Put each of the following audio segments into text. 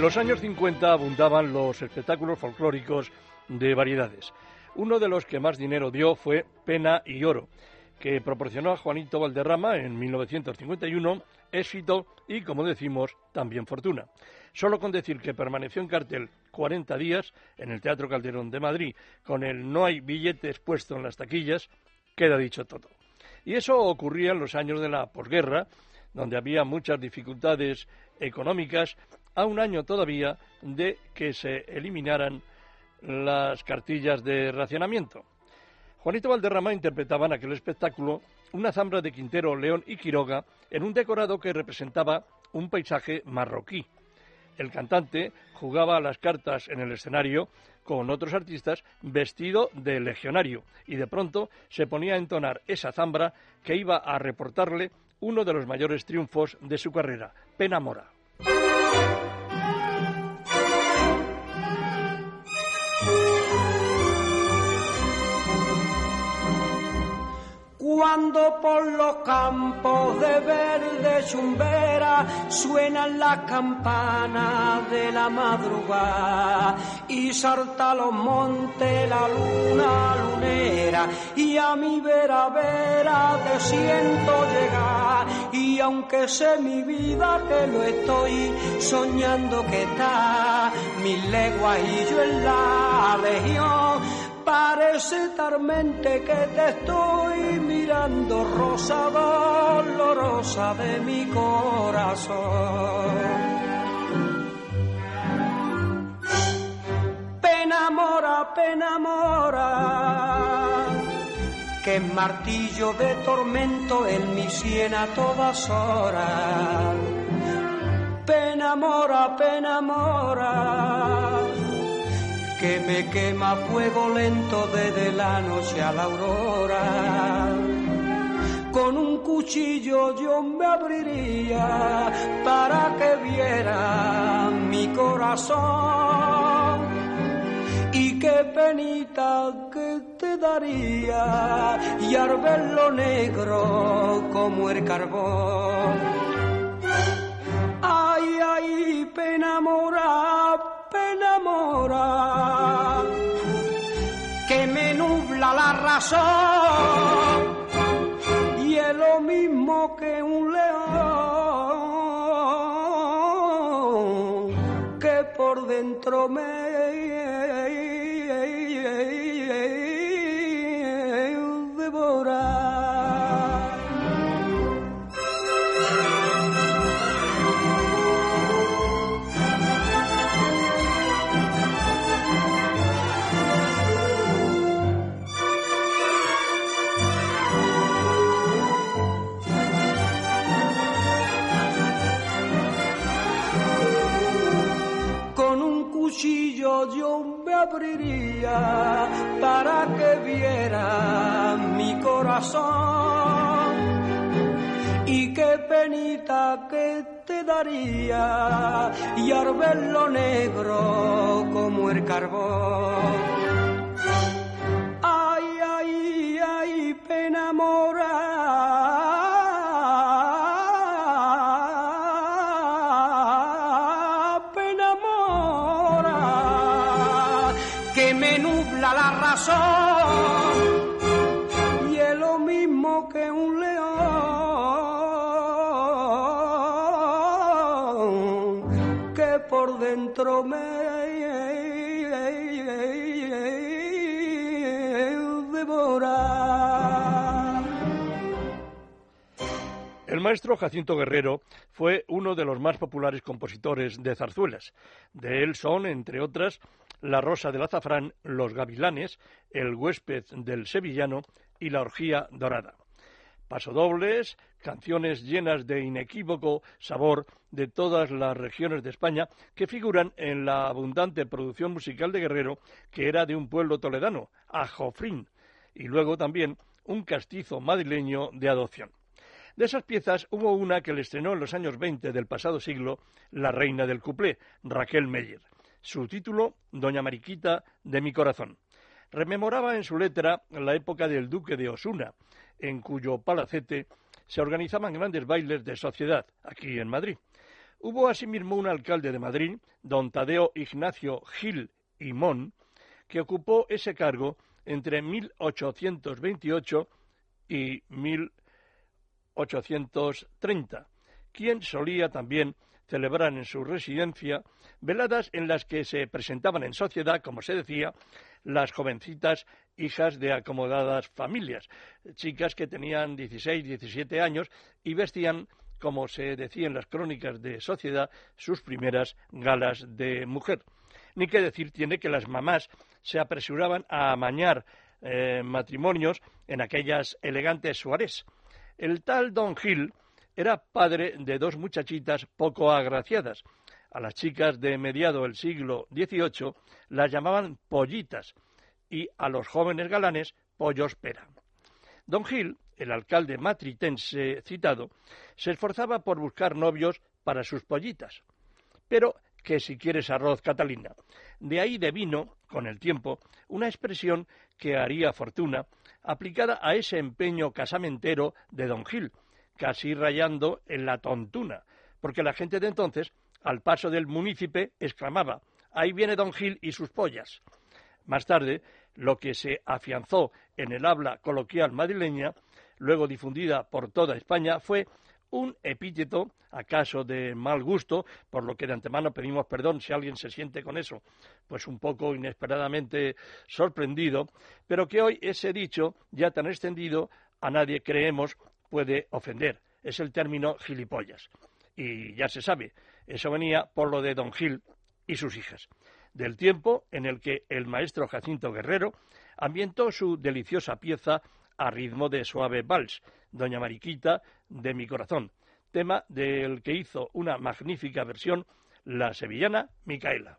En los años 50 abundaban los espectáculos folclóricos de variedades. Uno de los que más dinero dio fue Pena y Oro, que proporcionó a Juanito Valderrama en 1951 éxito y, como decimos, también fortuna. Solo con decir que permaneció en cartel 40 días en el Teatro Calderón de Madrid con el no hay billetes puesto en las taquillas, queda dicho todo. Y eso ocurría en los años de la posguerra, donde había muchas dificultades económicas a un año todavía de que se eliminaran las cartillas de racionamiento. Juanito Valderrama interpretaba en aquel espectáculo una zambra de Quintero, León y Quiroga en un decorado que representaba un paisaje marroquí. El cantante jugaba las cartas en el escenario con otros artistas vestido de legionario y de pronto se ponía a entonar esa zambra que iba a reportarle uno de los mayores triunfos de su carrera, Pena Mora. Cuando por los campos de verde chumbera suenan las campanas de la madrugada y salta los montes la luna lunera y a mi vera vera te siento llegar. Y aunque sé mi vida que lo estoy soñando que está mil leguas y yo en la legión Parece tarmente que te estoy mirando, rosa dolorosa de mi corazón. Pena mora, pena mora, que martillo de tormento en mi sien a todas horas. Pena mora, pena mora que me quema fuego lento desde la noche a la aurora. Con un cuchillo yo me abriría para que viera mi corazón. Y qué penita que te daría y al negro como el carbón. Ay, ay, pena enamora, que me nubla la razón y es lo mismo que un león que por dentro me abriría para que viera mi corazón. Y qué penita que te daría y al negro como el carbón. Y maestro Jacinto Guerrero fue uno de los más populares compositores de zarzuelas. De él son, entre otras, la Rosa del Azafrán, Los Gavilanes, El huésped del Sevillano y La Orgía Dorada. pasodobles, canciones llenas de inequívoco sabor de todas las regiones de España que figuran en la abundante producción musical de Guerrero, que era de un pueblo toledano, Ajofrín, y luego también un castizo madrileño de adopción. De esas piezas hubo una que le estrenó en los años 20 del pasado siglo la reina del cuplé, Raquel Meyer. Su título, Doña Mariquita de mi corazón. Rememoraba en su letra la época del duque de Osuna, en cuyo palacete se organizaban grandes bailes de sociedad, aquí en Madrid. Hubo asimismo un alcalde de Madrid, don Tadeo Ignacio Gil y Mon, que ocupó ese cargo entre 1828 y 1830, quien solía también celebrar en su residencia veladas en las que se presentaban en sociedad, como se decía, las jovencitas hijas de acomodadas familias, chicas que tenían 16, 17 años y vestían, como se decía en las crónicas de sociedad, sus primeras galas de mujer. Ni qué decir tiene que las mamás se apresuraban a amañar eh, matrimonios en aquellas elegantes suárez. El tal Don Gil era padre de dos muchachitas poco agraciadas. A las chicas de mediado del siglo XVIII las llamaban pollitas y a los jóvenes galanes pollos pera. Don Gil, el alcalde matritense citado, se esforzaba por buscar novios para sus pollitas. Pero que si quieres arroz, Catalina. De ahí devino, con el tiempo, una expresión que haría fortuna, aplicada a ese empeño casamentero de don Gil, casi rayando en la tontuna, porque la gente de entonces, al paso del munícipe, exclamaba Ahí viene don Gil y sus pollas. Más tarde, lo que se afianzó en el habla coloquial madrileña, luego difundida por toda España, fue un epíteto, acaso de mal gusto, por lo que de antemano pedimos perdón si alguien se siente con eso, pues un poco inesperadamente sorprendido, pero que hoy ese dicho, ya tan extendido, a nadie creemos puede ofender. Es el término gilipollas. Y ya se sabe, eso venía por lo de don Gil y sus hijas del tiempo en el que el maestro Jacinto Guerrero ambientó su deliciosa pieza a ritmo de suave vals, Doña Mariquita de mi corazón, tema del que hizo una magnífica versión la sevillana Micaela.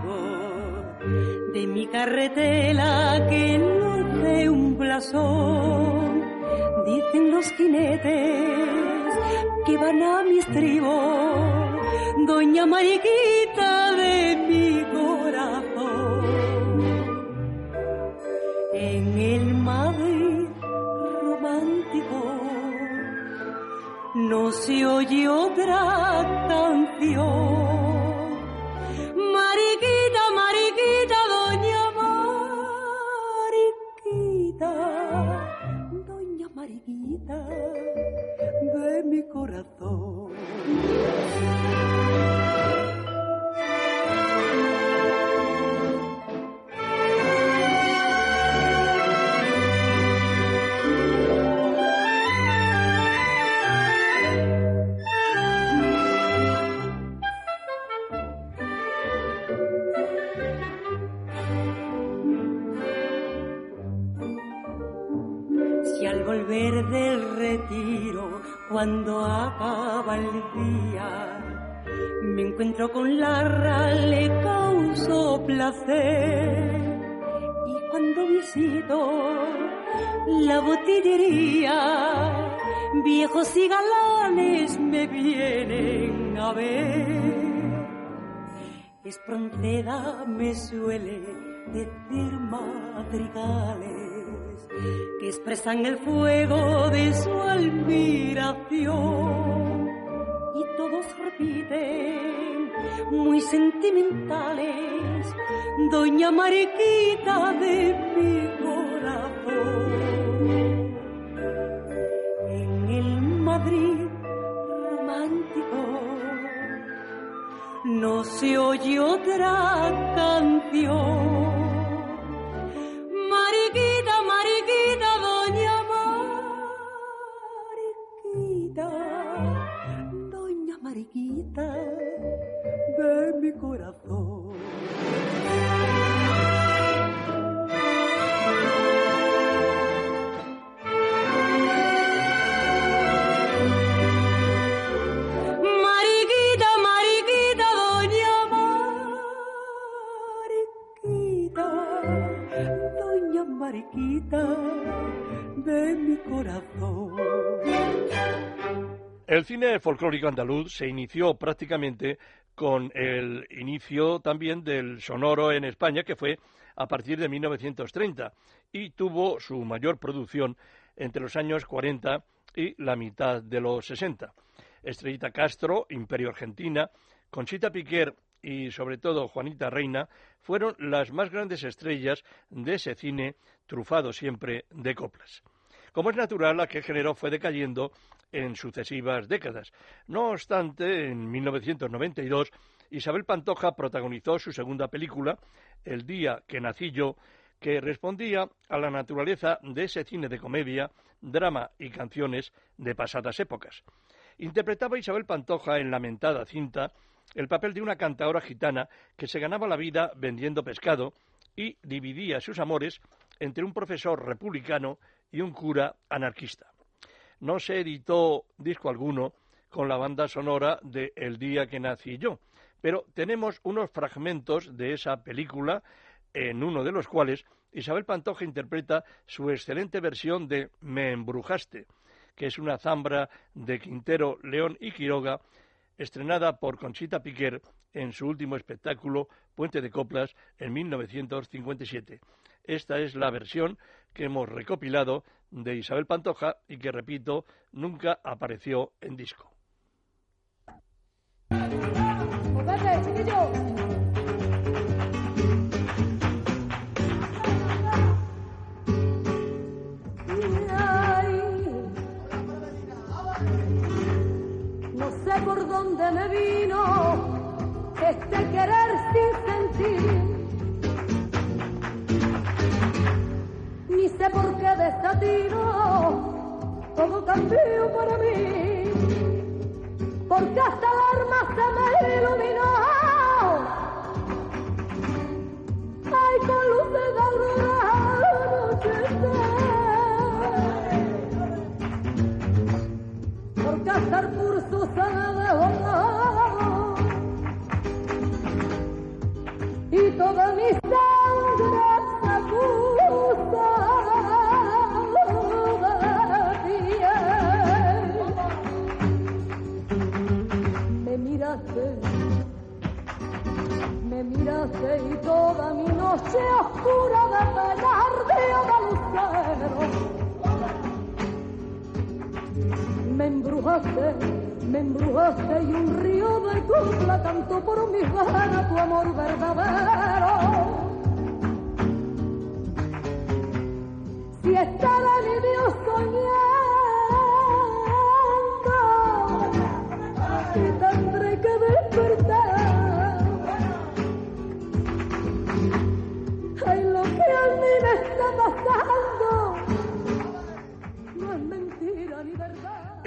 de mi carretela que luce un blasón. Dicen los jinetes que van a mi estribo, doña Mariquita de mi corazón. En el Madrid romántico no se oye otra canción de cuando acaba el día. Me encuentro con Larra, le causo placer. Y cuando visito la botillería, viejos y galanes me vienen a ver. Espronceda me suele decir madrigales que expresan el fuego de su admiración. Y todos repiten, muy sentimentales, Doña Mariquita de mi corazón. En el Madrid romántico no se oye otra canción de mi corazón. Mariquita, mariquita, doña Mariquita, doña Mariquita de mi corazón. El cine folclórico andaluz se inició prácticamente con el inicio también del sonoro en España, que fue a partir de 1930, y tuvo su mayor producción entre los años 40 y la mitad de los 60. Estrellita Castro, Imperio Argentina, Conchita Piquer y sobre todo Juanita Reina fueron las más grandes estrellas de ese cine trufado siempre de coplas. Como es natural, aquel género fue decayendo en sucesivas décadas. No obstante, en 1992, Isabel Pantoja protagonizó su segunda película, El día que nací yo, que respondía a la naturaleza de ese cine de comedia, drama y canciones de pasadas épocas. Interpretaba Isabel Pantoja en lamentada cinta el papel de una cantadora gitana que se ganaba la vida vendiendo pescado y dividía sus amores entre un profesor republicano y un cura anarquista no se editó disco alguno con la banda sonora de El día que nací yo, pero tenemos unos fragmentos de esa película en uno de los cuales Isabel Pantoja interpreta su excelente versión de Me embrujaste, que es una zambra de Quintero, León y Quiroga, estrenada por Conchita Piquer en su último espectáculo Puente de Coplas en 1957. Esta es la versión que hemos recopilado de Isabel Pantoja y que, repito, nunca apareció en disco. No sé por dónde me vino qué desatino todo cambió para mí, porque hasta el alma se me iluminó. Oscura de penar de lucero. Me embrujaste, me embrujaste y un río de copla cantó por mis venas tu amor verdadero.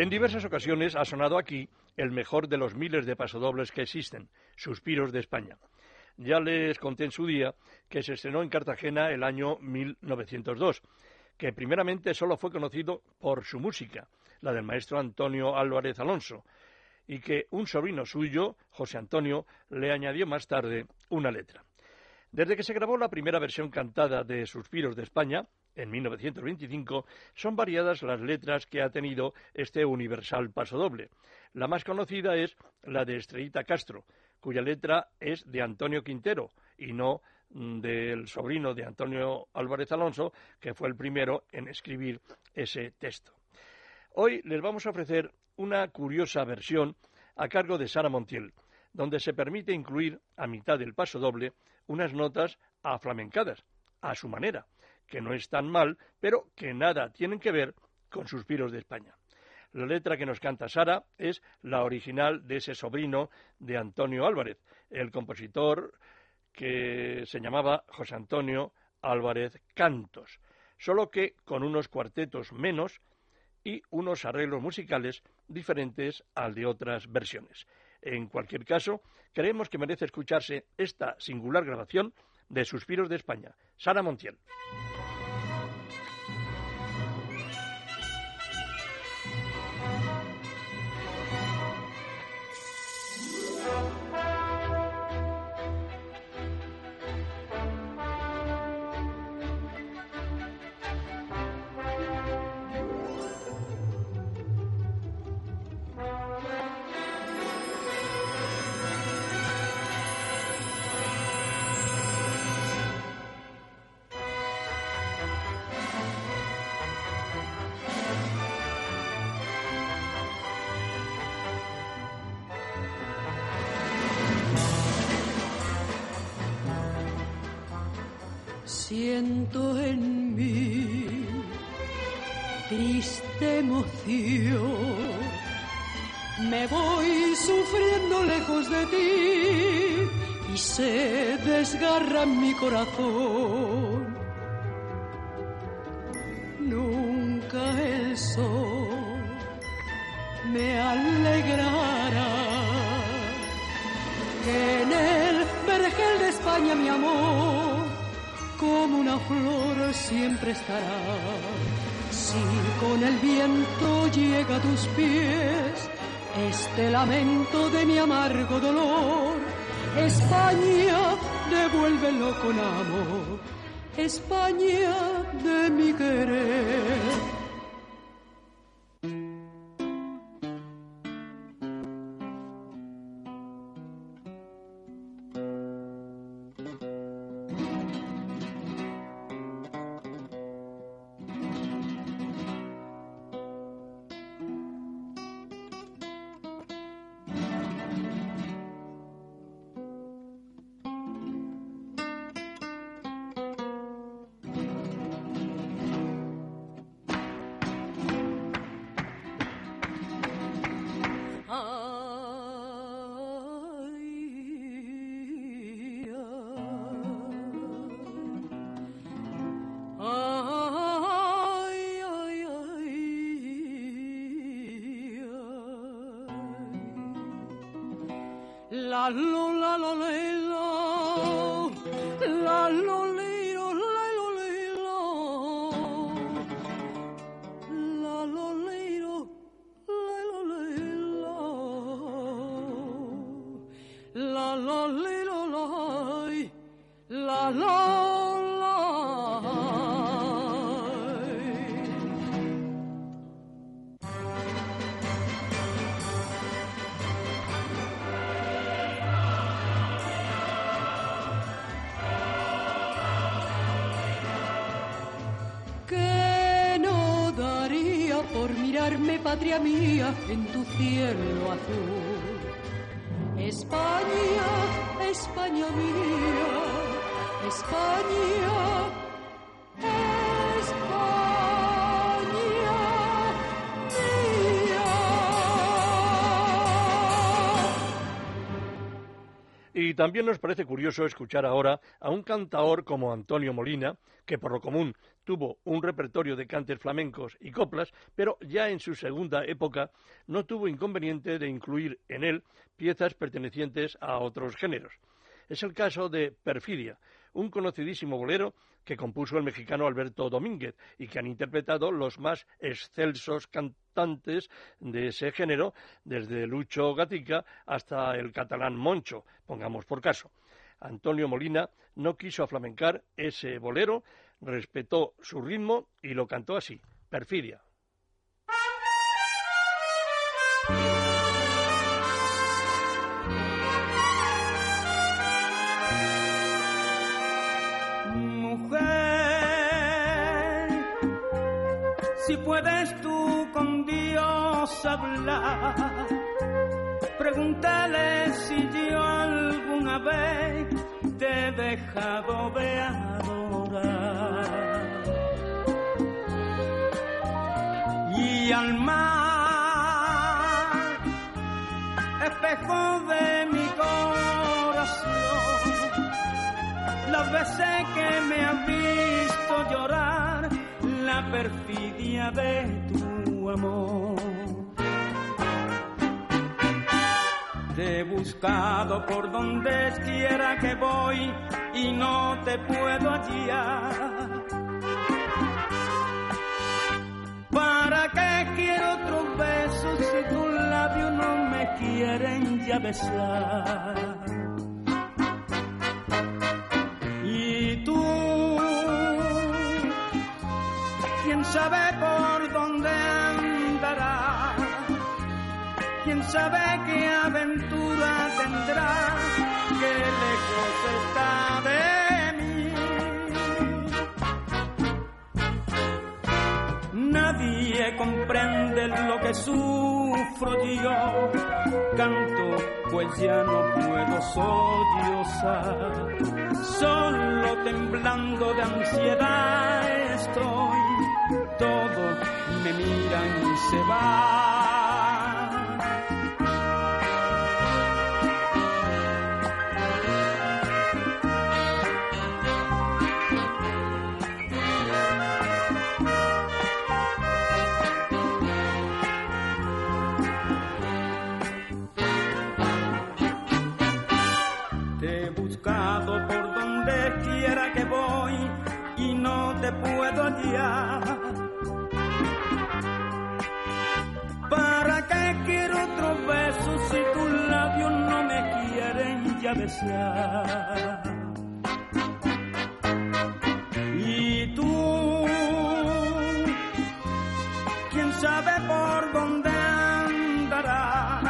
En diversas ocasiones ha sonado aquí el mejor de los miles de pasodobles que existen, Suspiros de España. Ya les conté en su día que se estrenó en Cartagena el año 1902 que primeramente solo fue conocido por su música, la del maestro Antonio Álvarez Alonso, y que un sobrino suyo, José Antonio, le añadió más tarde una letra. Desde que se grabó la primera versión cantada de Suspiros de España, en 1925, son variadas las letras que ha tenido este universal pasodoble. La más conocida es la de Estrellita Castro, cuya letra es de Antonio Quintero y no del sobrino de Antonio Álvarez Alonso, que fue el primero en escribir ese texto. Hoy les vamos a ofrecer una curiosa versión a cargo de Sara Montiel, donde se permite incluir a mitad del paso doble unas notas aflamencadas, a su manera, que no es tan mal, pero que nada tienen que ver con Suspiros de España. La letra que nos canta Sara es la original de ese sobrino de Antonio Álvarez, el compositor que se llamaba José Antonio Álvarez Cantos, solo que con unos cuartetos menos y unos arreglos musicales diferentes al de otras versiones. En cualquier caso, creemos que merece escucharse esta singular grabación de Suspiros de España. Sara Montiel. Me voy sufriendo lejos de ti y se desgarra mi corazón. Nunca el sol me alegrará que en el vergel de España mi amor como una flor siempre estará. Si con el viento llega a tus pies este lamento de mi amargo dolor, España, devuélvelo con amor, España de mi querer. La la por mirarme, patria mía, en tu cielo azul. España, España mía, España, Y también nos parece curioso escuchar ahora a un cantaor como Antonio Molina, que por lo común tuvo un repertorio de cantes flamencos y coplas, pero ya en su segunda época no tuvo inconveniente de incluir en él piezas pertenecientes a otros géneros. Es el caso de Perfidia, un conocidísimo bolero que compuso el mexicano Alberto Domínguez y que han interpretado los más excelsos cantantes de ese género, desde Lucho Gatica hasta el catalán Moncho, pongamos por caso. Antonio Molina no quiso aflamencar ese bolero, respetó su ritmo y lo cantó así, Perfidia. Puedes tú con Dios hablar, pregúntale si yo alguna vez te he dejado de adorar. Y al mar, espejo de mi corazón, las veces que me has visto llorar, la perfidia de tu amor. Te he buscado por donde quiera que voy y no te puedo hallar. ¿Para qué quiero otros besos si tus labios no me quieren ya besar? Sabe por dónde andará, quién sabe qué aventura tendrá, qué lejos está de mí. Nadie comprende lo que sufro yo. Canto, pues ya no puedo sollozar. Solo temblando de ansiedad estoy. Todos me miran y se van. Te he buscado por donde quiera que voy y no te puedo hallar. Y tú, quién sabe por dónde andará.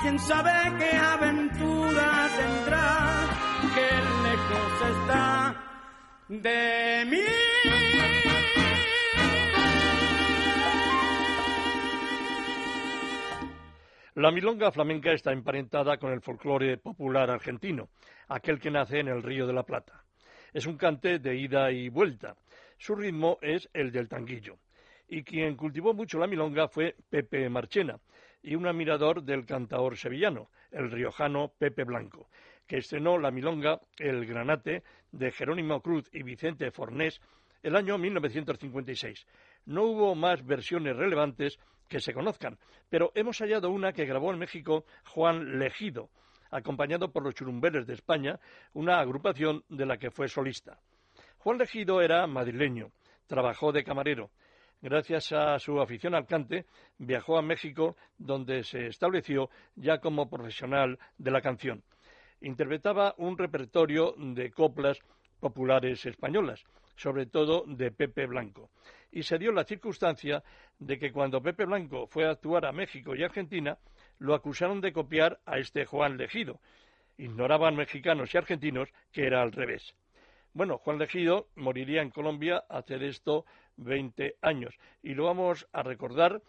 quién sabe qué aventura tendrá, qué lejos está de mí. La milonga flamenca está emparentada con el folclore popular argentino, aquel que nace en el Río de la Plata. Es un cante de ida y vuelta. Su ritmo es el del tanguillo. Y quien cultivó mucho la milonga fue Pepe Marchena, y un admirador del cantaor sevillano, el riojano Pepe Blanco, que estrenó la milonga El Granate de Jerónimo Cruz y Vicente Fornés el año 1956. No hubo más versiones relevantes que se conozcan, pero hemos hallado una que grabó en México Juan Legido, acompañado por los Churumbeles de España, una agrupación de la que fue solista. Juan Legido era madrileño, trabajó de camarero. Gracias a su afición al cante, viajó a México, donde se estableció ya como profesional de la canción. Interpretaba un repertorio de coplas populares españolas, sobre todo de Pepe Blanco. Y se dio la circunstancia de que cuando Pepe Blanco fue a actuar a México y Argentina, lo acusaron de copiar a este Juan Legido. Ignoraban mexicanos y argentinos que era al revés. Bueno, Juan Legido moriría en Colombia hace de esto 20 años y lo vamos a recordar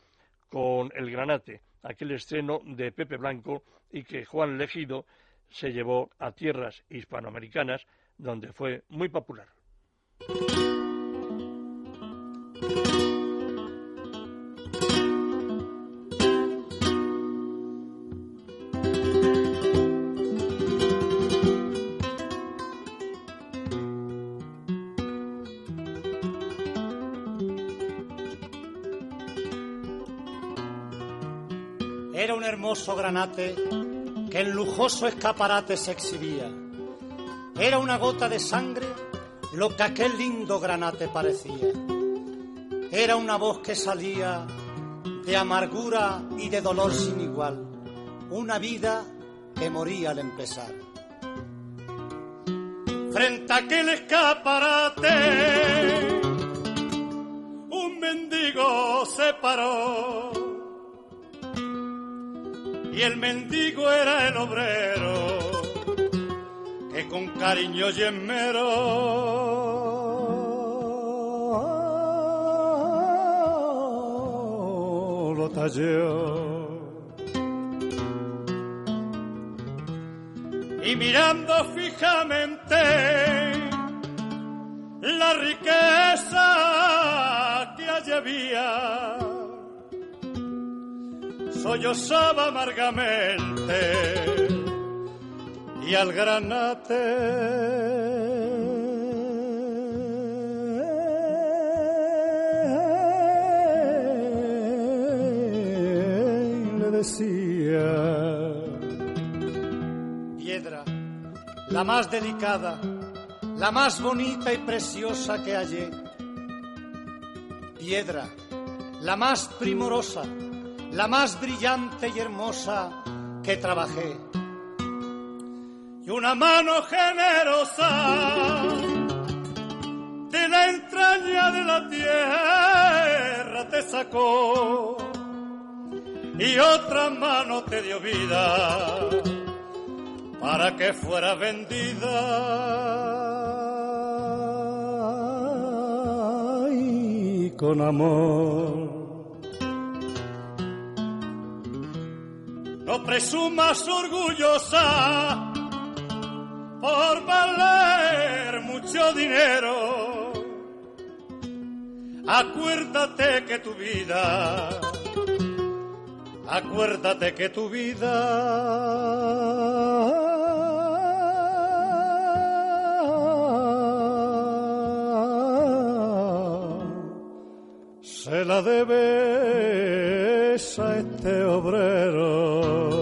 con El Granate, aquel estreno de Pepe Blanco y que Juan Legido se llevó a tierras hispanoamericanas donde fue muy popular. Era un hermoso granate que en lujoso escaparate se exhibía. Era una gota de sangre lo que aquel lindo granate parecía. Era una voz que salía de amargura y de dolor sin igual. Una vida que moría al empezar. Frente a aquel escaparate, un mendigo se paró y el mendigo era el obrero que con cariño y esmero botallón. Y mirando fijamente la riqueza que allí había, sollozaba amargamente y al granate decía. Piedra, la más delicada, la más bonita y preciosa que hallé. Piedra, la más primorosa, la más brillante y hermosa que trabajé. Una mano generosa de la entraña de la tierra te sacó y otra mano te dio vida para que fuera vendida con amor. No presumas orgullosa por valer mucho dinero. Acuérdate que tu vida Acuérdate que tu vida se la debes a este obrero.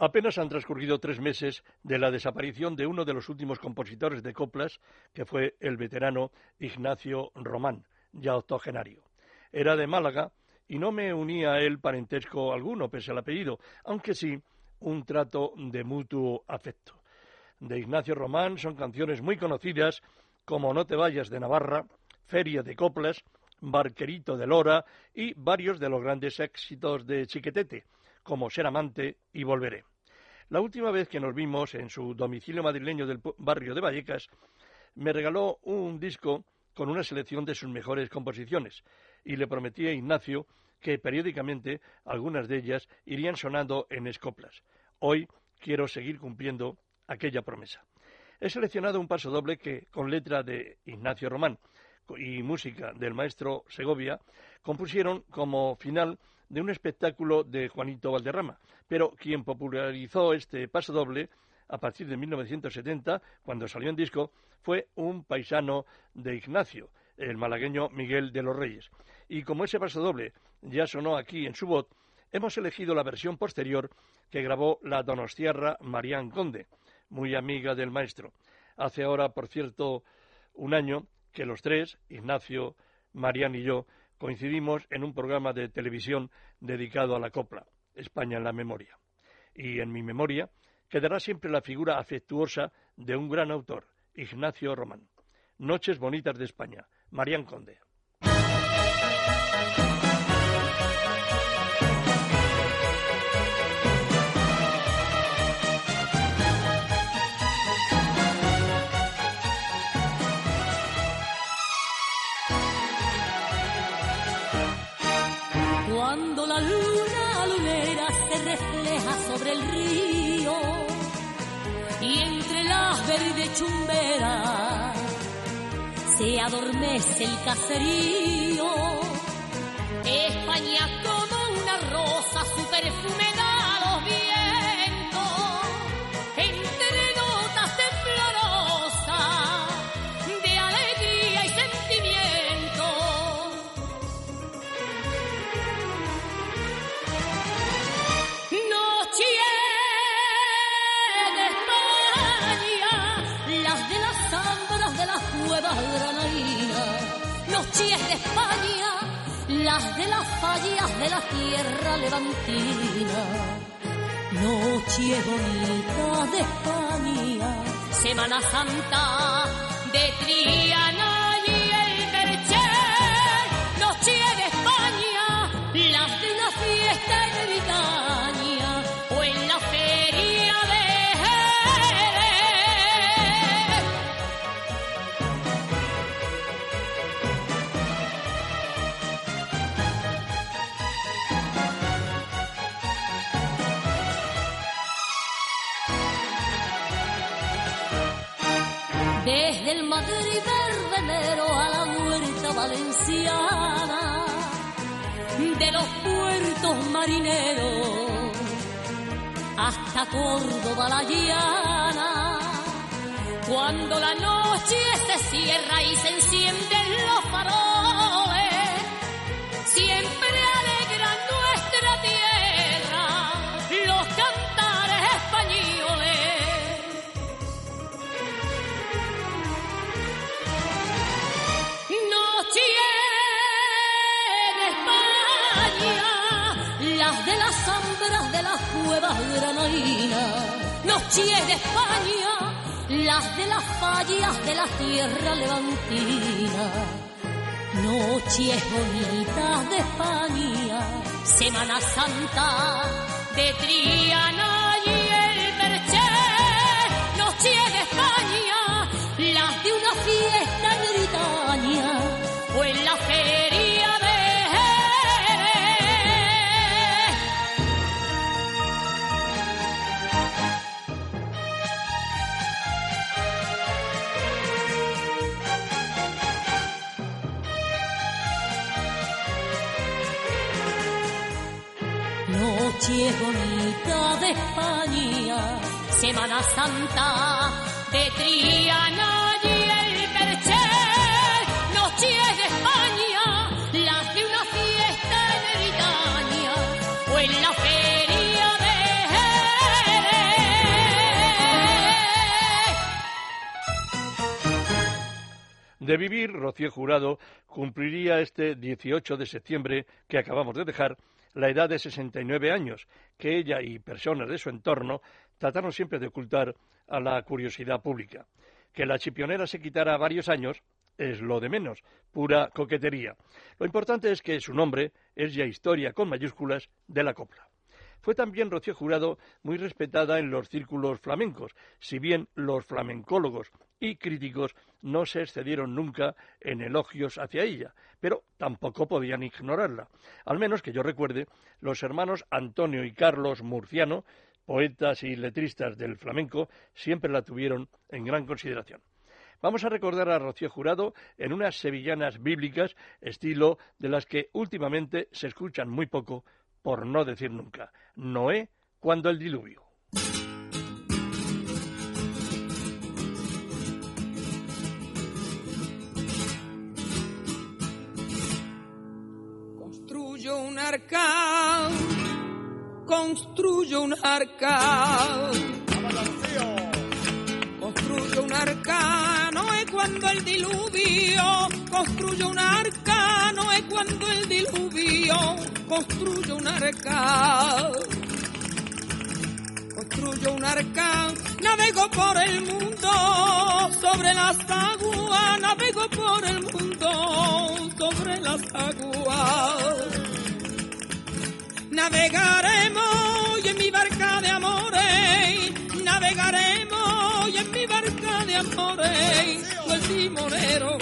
Apenas han transcurrido tres meses de la desaparición de uno de los últimos compositores de coplas, que fue el veterano Ignacio Román ya octogenario. Era de Málaga y no me unía a él parentesco alguno, pese al apellido, aunque sí un trato de mutuo afecto. De Ignacio Román son canciones muy conocidas como No te vayas de Navarra, Feria de Coplas, Barquerito de Lora y varios de los grandes éxitos de Chiquetete, como Ser amante y Volveré. La última vez que nos vimos en su domicilio madrileño del barrio de Vallecas, me regaló un disco con una selección de sus mejores composiciones y le prometí a Ignacio que periódicamente algunas de ellas irían sonando en escoplas. Hoy quiero seguir cumpliendo aquella promesa. He seleccionado un paso doble que, con letra de Ignacio Román y música del maestro Segovia, compusieron como final de un espectáculo de Juanito Valderrama, pero quien popularizó este paso doble a partir de 1970, cuando salió en disco, fue un paisano de Ignacio, el malagueño Miguel de los Reyes. Y como ese paso doble ya sonó aquí en su voz, hemos elegido la versión posterior que grabó la donostiarra Marián Conde, muy amiga del maestro. Hace ahora, por cierto, un año que los tres, Ignacio, Marián y yo, coincidimos en un programa de televisión dedicado a la copla, España en la memoria. Y en mi memoria quedará siempre la figura afectuosa de un gran autor, Ignacio Román. Noches bonitas de España, Marián Conde. Se adormece el caserío. España como una rosa, Noches de España, las de las fallas de la tierra levantina. Noche bonita de España, Semana Santa de Triana de los puertos marineros hasta Córdoba la llana. Cuando la noche se cierra y se encienden los faroles, las cuevas granadinas, noche de España las de las fallas de la tierra levantina. Noches bonitas de España, Semana Santa de Triana y el Merché. Noches de España, las de una fiesta de España, Semana Santa de Triana y el Merché. Noche de España, las de una fiesta en Britania o en la feria de Jerez. De vivir, Rocío Jurado cumpliría este 18 de septiembre que acabamos de dejar la edad de 69 años, que ella y personas de su entorno trataron siempre de ocultar a la curiosidad pública. Que la chipionera se quitara varios años es lo de menos, pura coquetería. Lo importante es que su nombre es ya historia con mayúsculas de la copla. Fue también Rocío Jurado muy respetada en los círculos flamencos, si bien los flamencólogos y críticos no se excedieron nunca en elogios hacia ella, pero tampoco podían ignorarla. Al menos que yo recuerde, los hermanos Antonio y Carlos Murciano, poetas y letristas del flamenco, siempre la tuvieron en gran consideración. Vamos a recordar a Rocío Jurado en unas sevillanas bíblicas, estilo de las que últimamente se escuchan muy poco, por no decir nunca. Noé cuando el diluvio. Construyo un arca, construyo un arca. Construyo un arca, cuando el diluvio. Construyo un arca, no es cuando el diluvio. Construyo un arca. Construyo un arca, navego por el mundo, sobre las aguas, navego por el mundo, sobre las aguas. Navegaremos y en mi barca de amores, navegaremos y en mi barca de amores, timonero.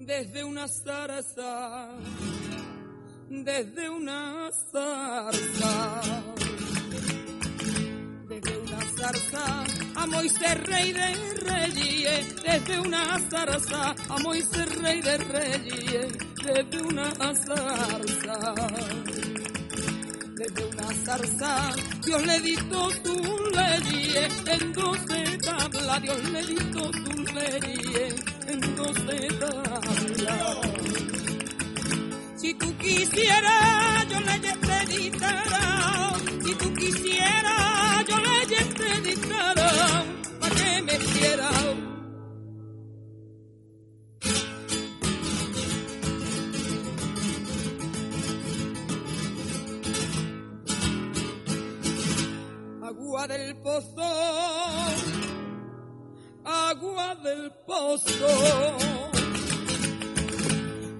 Desde una zarza, desde una zarza desde una zarza a Moisés rey de reyes, desde una zarza a Moisés rey de reyes, desde una zarza. Desde una zarza, Dios le dictó sus leyes en doce tablas, Dios le dictó sus leyes en doce tablas. Si tú quisieras, yo leyes te dictara. Si tú quisieras, yo leyes te dictara. ¿Para que me quiera? Pozo, agua del pozo.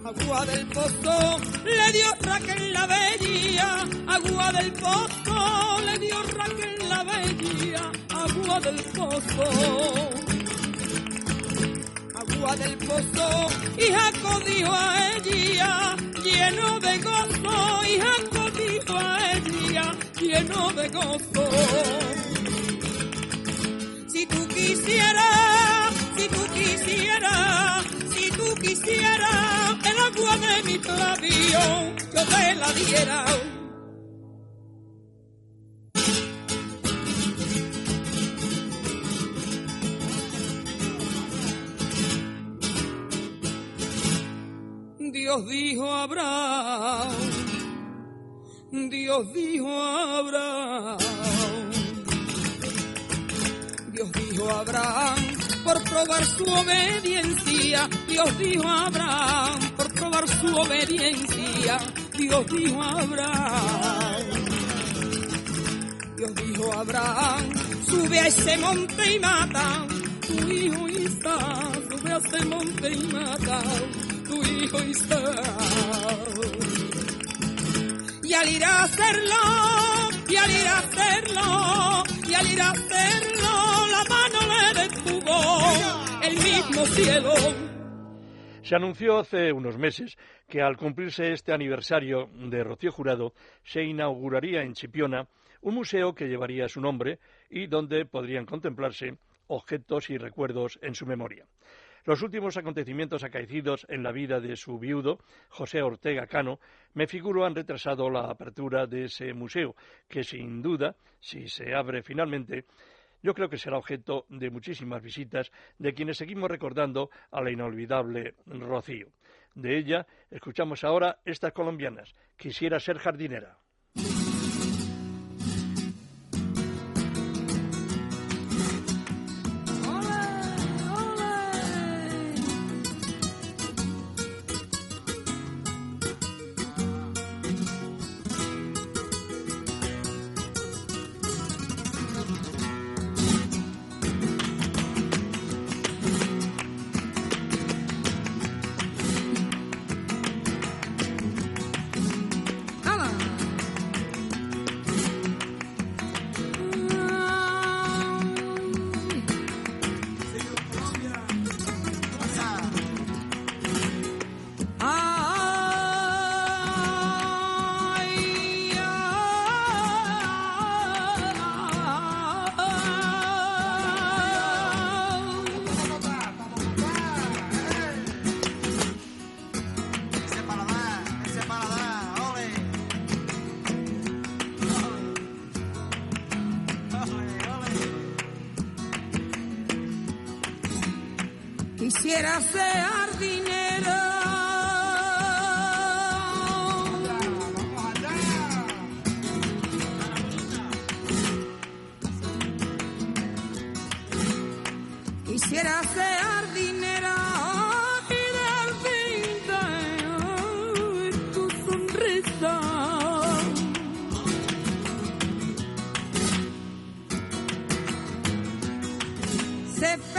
Agua del pozo, le dio Raquel la bella, agua del pozo, le dio Raquel la bella, agua del pozo. Agua agua del pozo y Jaco dijo a ella, lleno de gozo, y Jaco dijo a ella, lleno de gozo. Quisieras, si tú quisieras, si tú quisieras el agua de mi labio, yo te la diera. Dios dijo a Abraham, Dios dijo a Abraham, dijo Abraham, por probar su obediencia, Dios dijo Abraham, por probar su obediencia, Dios dijo Abraham, Dios dijo Abraham, sube a ese monte y mata, tu hijo Isaac, sube a ese monte y mata. Tu hijo Isaac. Y al ir a hacerlo, y al ir a hacerlo, y al ir a hacerlo, la mano le detuvo el mismo. Se anunció hace unos meses que al cumplirse este aniversario de Rocío Jurado se inauguraría en Chipiona un museo que llevaría su nombre y donde podrían contemplarse objetos y recuerdos en su memoria. Los últimos acontecimientos acaecidos en la vida de su viudo, José Ortega Cano, me figuro han retrasado la apertura de ese museo, que sin duda, si se abre finalmente, yo creo que será objeto de muchísimas visitas de quienes seguimos recordando a la inolvidable Rocío. De ella escuchamos ahora estas colombianas. Quisiera ser jardinera. Se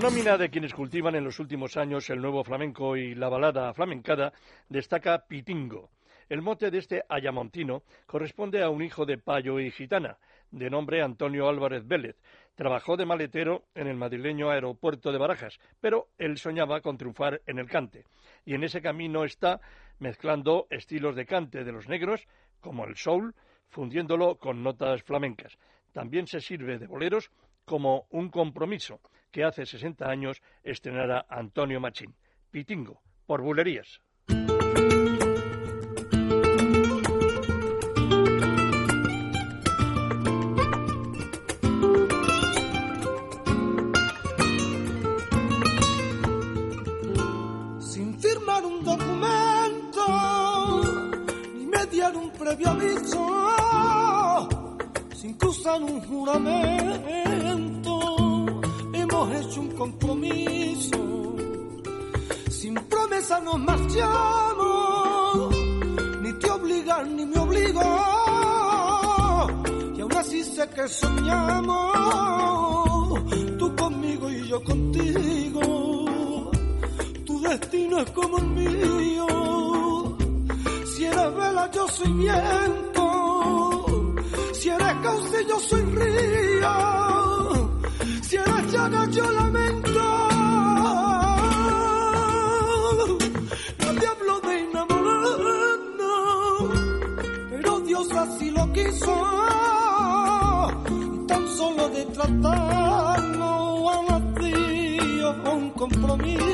la nómina de quienes cultivan en los últimos años el nuevo flamenco y la balada flamencada destaca Pitingo. El mote de este ayamontino corresponde a un hijo de payo y gitana, de nombre Antonio Álvarez Vélez. Trabajó de maletero en el madrileño aeropuerto de Barajas, pero él soñaba con triunfar en el cante. Y en ese camino está mezclando estilos de cante de los negros, como el soul, fundiéndolo con notas flamencas. También se sirve de boleros como un compromiso que hace 60 años estrenara Antonio Machín. Pitingo, por bulerías. Sin firmar un documento, ni me dieron un previo aviso, sin cruzar un juramento hecho un compromiso. Sin promesa nos marchamos, ni te obligan ni me obligo. Y aún así sé que soñamos, tú conmigo y yo contigo. Tu destino es como el mío. Si eres vela, yo soy viento si eres cauce, yo soy río. Yo lamento. No te hablo de enamorarnos, pero Dios así lo quiso. Tan solo de tratarnos a un compromiso.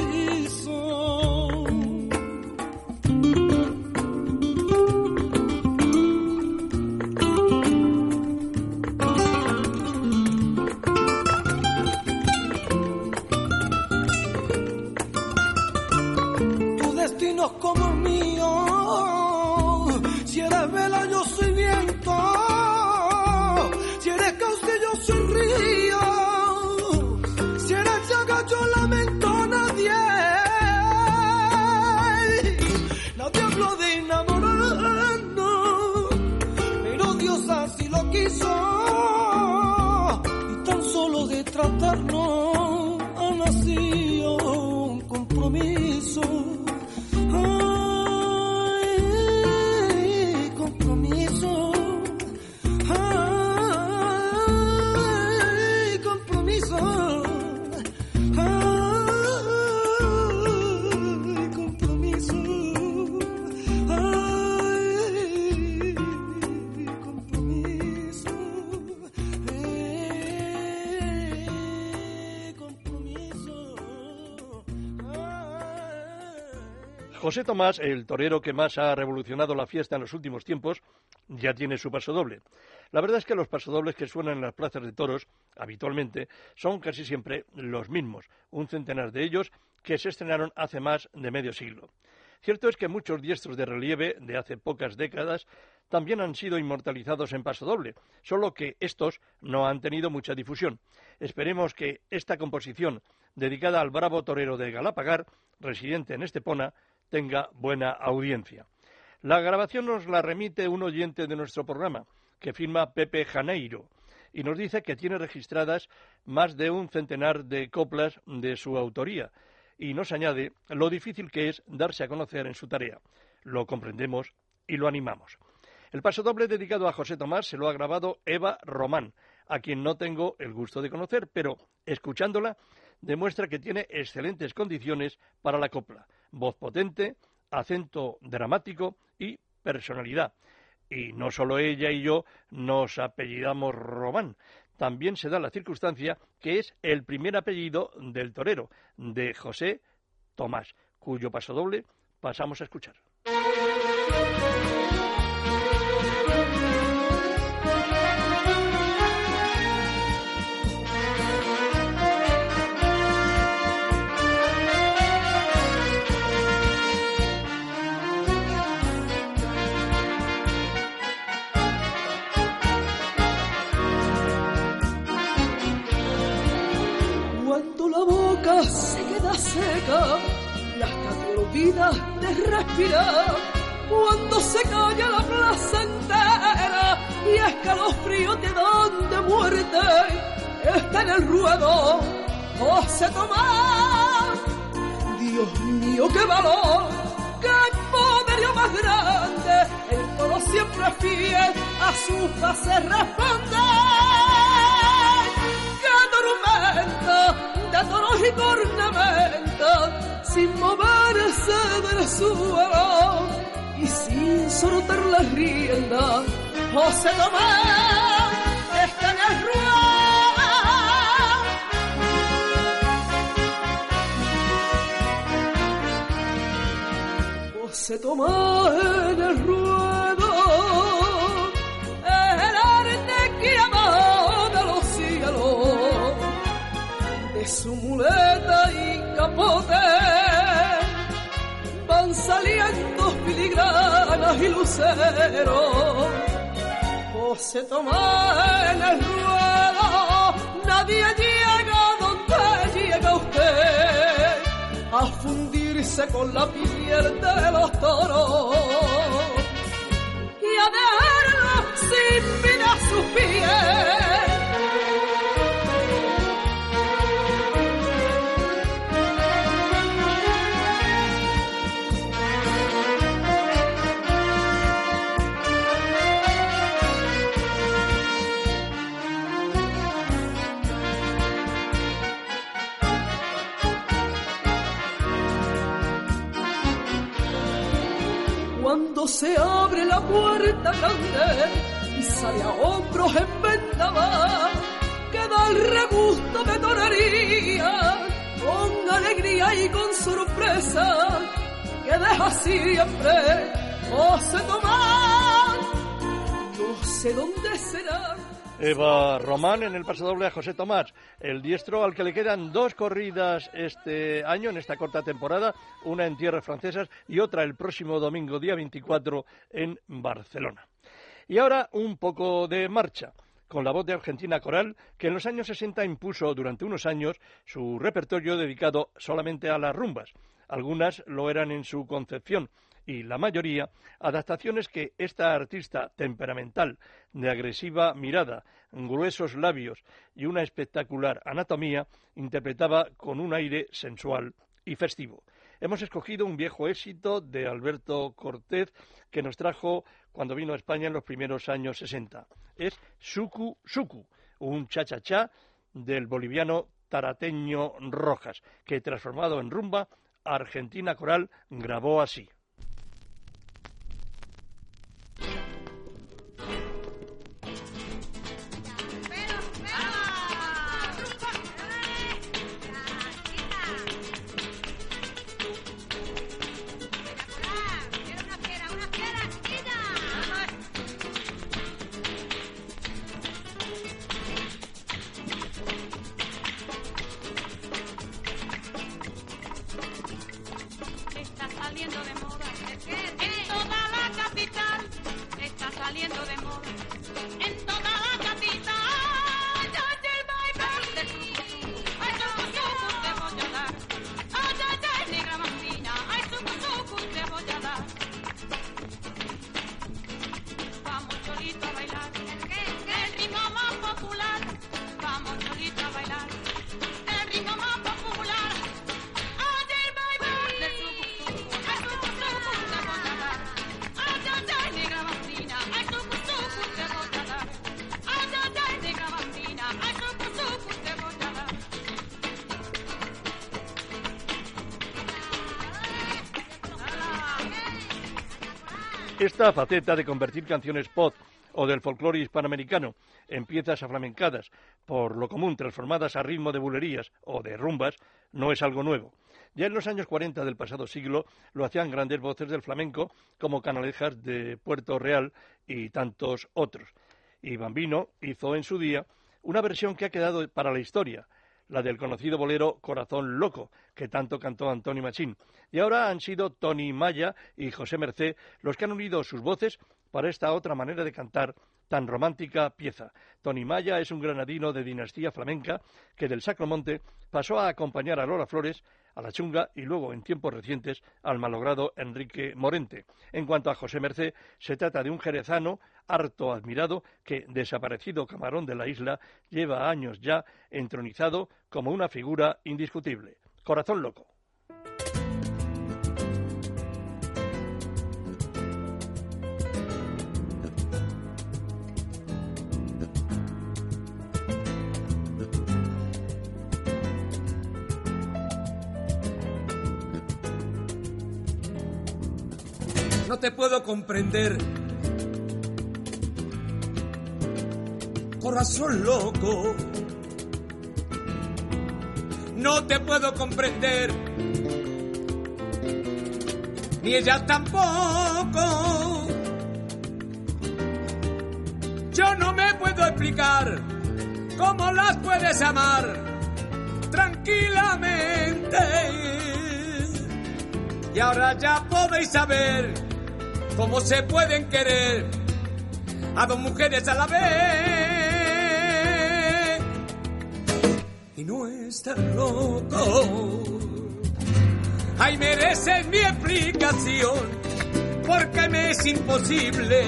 José Tomás, el torero que más ha revolucionado la fiesta en los últimos tiempos, ya tiene su pasodoble. La verdad es que los pasodobles que suenan en las plazas de toros, habitualmente, son casi siempre los mismos, un centenar de ellos que se estrenaron hace más de medio siglo. Cierto es que muchos diestros de relieve de hace pocas décadas también han sido inmortalizados en pasodoble, solo que estos no han tenido mucha difusión. Esperemos que esta composición, dedicada al bravo torero de Galapagar, residente en Estepona, tenga buena audiencia. La grabación nos la remite un oyente de nuestro programa, que firma Pepe Janeiro, y nos dice que tiene registradas más de un centenar de coplas de su autoría, y nos añade lo difícil que es darse a conocer en su tarea. Lo comprendemos y lo animamos. El paso doble dedicado a José Tomás se lo ha grabado Eva Román, a quien no tengo el gusto de conocer, pero escuchándola demuestra que tiene excelentes condiciones para la copla voz potente, acento dramático y personalidad. Y no solo ella y yo nos apellidamos Román, también se da la circunstancia que es el primer apellido del torero, de José Tomás, cuyo paso doble pasamos a escuchar. Seca, la te olvida de respirar. Cuando se calla la plaza entera y escalofrío te dan de muerte, está en el ruedo José Tomás. Dios mío, qué valor, qué poderío más grande, el toro siempre fiel a su fase responde. Tormenta! toros y cornamentas sin moverse del suelo y sin soltar la rienda. José Tomás está en el ruedo. José Tomás en el ruedo, muleta y capote. Van saliendo filigranas y luceros. José Tomás en el ruedo, nadie llega donde llega usted. A fundirse con la piel de los toros. Y a verlo sin vida sus pies. Se abre la puerta grande y sale a hombros en vendaval, queda el regusto de tonería, con alegría y con sorpresa, que deja siempre José Tomás. No sé dónde será. Eva Román en el pasadoble a José Tomás, el diestro al que le quedan dos corridas este año, en esta corta temporada, una en tierras francesas y otra el próximo domingo, día 24, en Barcelona. Y ahora un poco de marcha con la voz de Argentina Coral, que en los años 60 impuso durante unos años su repertorio dedicado solamente a las rumbas. Algunas lo eran en su concepción, y la mayoría adaptaciones que esta artista temperamental, de agresiva mirada, gruesos labios y una espectacular anatomía interpretaba con un aire sensual y festivo. Hemos escogido un viejo éxito de Alberto Cortés que nos trajo cuando vino a España en los primeros años 60. Es Suku Suku, un cha-cha-cha del boliviano tarateño Rojas, que transformado en rumba, Argentina Coral grabó así. Esta faceta de convertir canciones pop o del folclore hispanoamericano en piezas aflamencadas, por lo común transformadas a ritmo de bulerías o de rumbas, no es algo nuevo. Ya en los años 40 del pasado siglo lo hacían grandes voces del flamenco como Canalejas de Puerto Real y tantos otros. Y Bambino hizo en su día una versión que ha quedado para la historia, la del conocido bolero Corazón Loco, que tanto cantó Antonio Machín. Y ahora han sido Tony Maya y José Mercé los que han unido sus voces para esta otra manera de cantar tan romántica pieza. Tony Maya es un granadino de dinastía flamenca que del Sacromonte pasó a acompañar a Lola Flores, a la Chunga y luego, en tiempos recientes, al malogrado Enrique Morente. En cuanto a José Mercé, se trata de un jerezano harto admirado que, desaparecido camarón de la isla, lleva años ya entronizado como una figura indiscutible. Corazón loco. No te puedo comprender. Corazón loco, no te puedo comprender. Ni ella tampoco. Yo no me puedo explicar cómo las puedes amar tranquilamente. Y ahora ya podéis saber cómo se pueden querer a dos mujeres a la vez. Y no estar loco. Ay, mereces mi explicación, porque me es imposible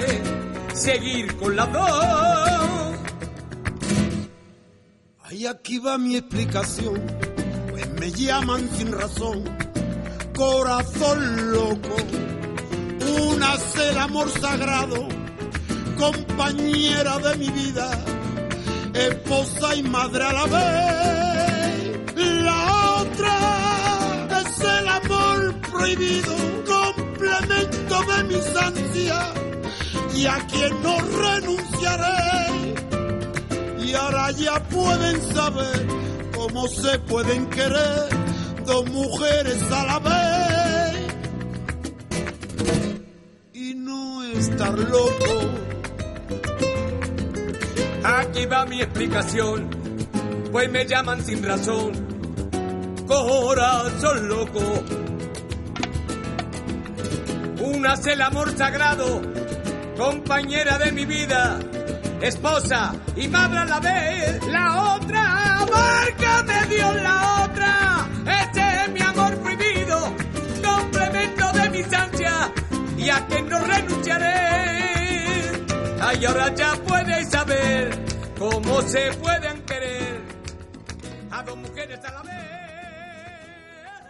seguir con las dos. Ay, aquí va mi explicación, pues me llaman sin razón, corazón loco. Una es el amor sagrado, compañera de mi vida, esposa y madre a la vez. La otra es el amor prohibido, complemento de mis ansias, y a quien no renunciaré. Y ahora ya pueden saber cómo se pueden querer dos mujeres a la vez loco. Aquí va mi explicación, pues me llaman sin razón, corazón loco. Una es el amor sagrado, compañera de mi vida, esposa y madre a la vez. La otra, márcame Dios la otra, no renunciaré. Ahora ya puedes saber cómo se pueden querer a dos mujeres a la vez.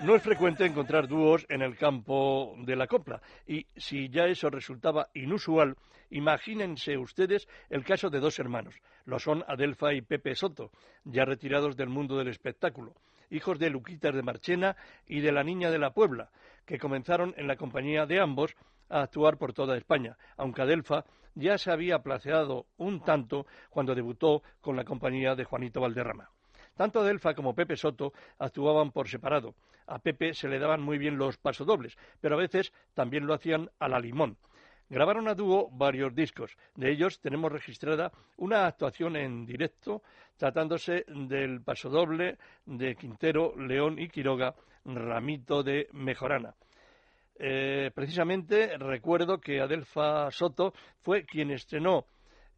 No es frecuente encontrar dúos en el campo de la copla y si ya eso resultaba inusual, imagínense ustedes el caso de dos hermanos. Lo son Adelfa y Pepe Soto, ya retirados del mundo del espectáculo, hijos de Luquitas de Marchena y de la Niña de la Puebla, que comenzaron en la compañía de ambos a actuar por toda España, aunque Adelfa ya se había placeado un tanto cuando debutó con la compañía de Juanito Valderrama. Tanto Adelfa como Pepe Soto actuaban por separado. A Pepe se le daban muy bien los pasodobles, pero a veces también lo hacían a la limón. Grabaron a dúo varios discos. De ellos tenemos registrada una actuación en directo tratándose del pasodoble de Quintero, León y Quiroga, Ramito de Mejorana. Eh, precisamente recuerdo que Adelfa Soto fue quien estrenó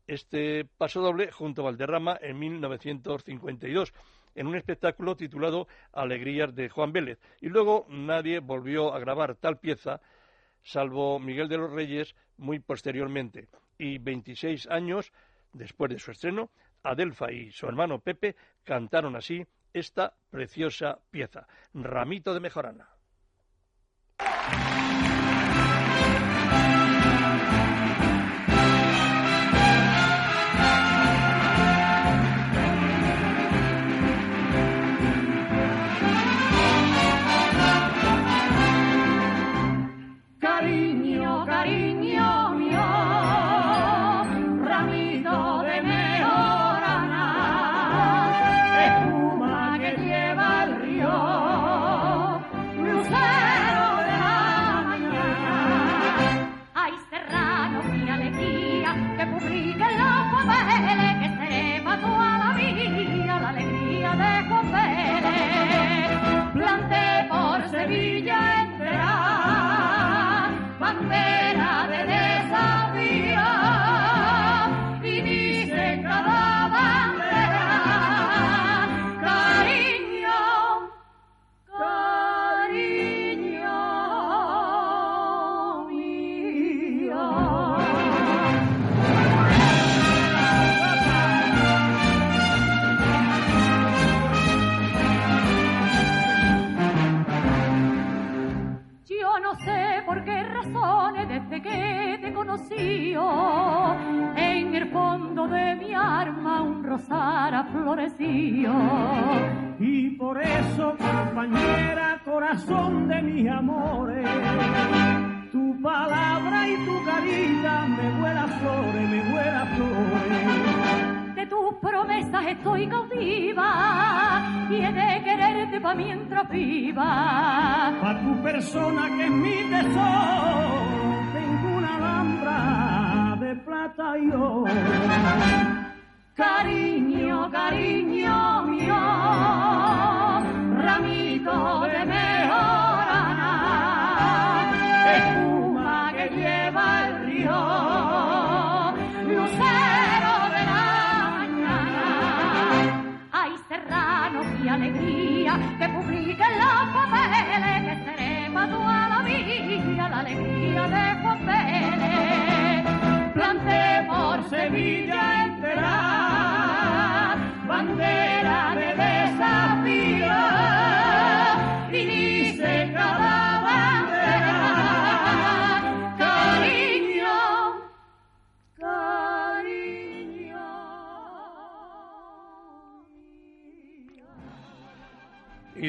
este pasodoble junto a Valderrama en 1952 en un espectáculo titulado Alegrías de Juan Vélez. Y luego nadie volvió a grabar tal pieza, salvo Miguel de los Reyes, muy posteriormente. Y 26 años después de su estreno, Adelfa y su hermano Pepe cantaron así esta preciosa pieza, Ramito de Mejorana.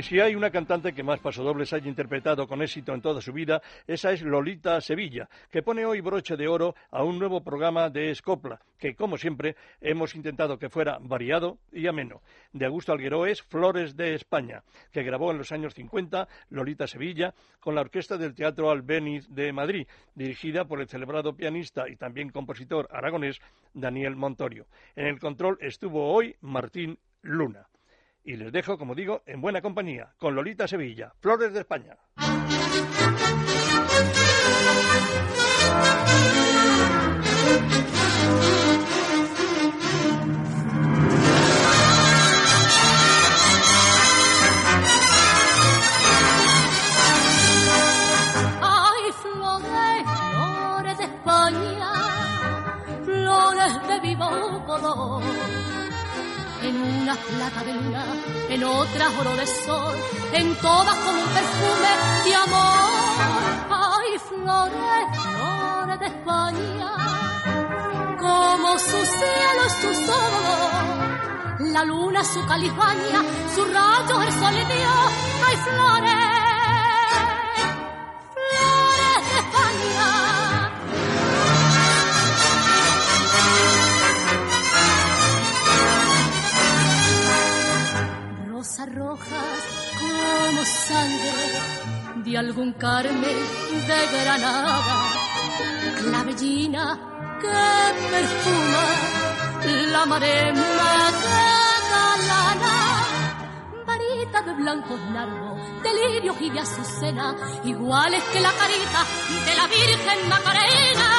Si hay una cantante que más pasodobles haya interpretado con éxito en toda su vida, esa es Lolita Sevilla, que pone hoy broche de oro a un nuevo programa de Escopla, que, como siempre, hemos intentado que fuera variado y ameno. De Augusto Alguero es Flores de España, que grabó en los años 50 Lolita Sevilla con la orquesta del Teatro Albéniz de Madrid, dirigida por el celebrado pianista y también compositor aragonés Daniel Montorio. En el control estuvo hoy Martín Luna. Y les dejo, como digo, en buena compañía, con Lolita Sevilla, Flores de España. Flores de España, flores de vivo color. En una plata de luna, en otra oro de sol, en todas con un perfume de amor. Ay, flores, flores de España, como su cielo es su sol. La luna su califaña, su rayo el sol le dio. Ay, flores, flores Rosas rojas como sangre de algún Carmen de Granada. Clavellina que perfuma la marema catalana. Varita de blancos largos, de lirios y de azucena, iguales que la carita de la Virgen Macarena.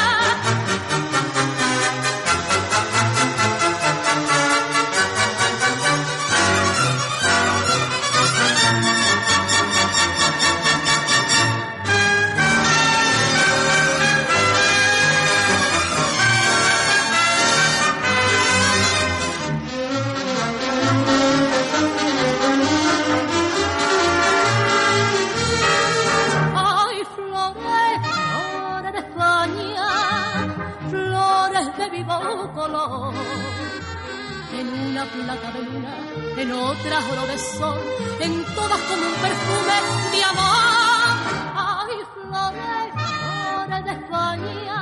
En todas como un perfume de amor. Ay, flores, flores de España,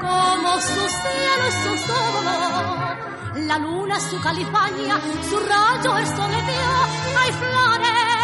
como su cielo y su sol. La luna su califaña, su rayo el sol le dio. Ay, flores,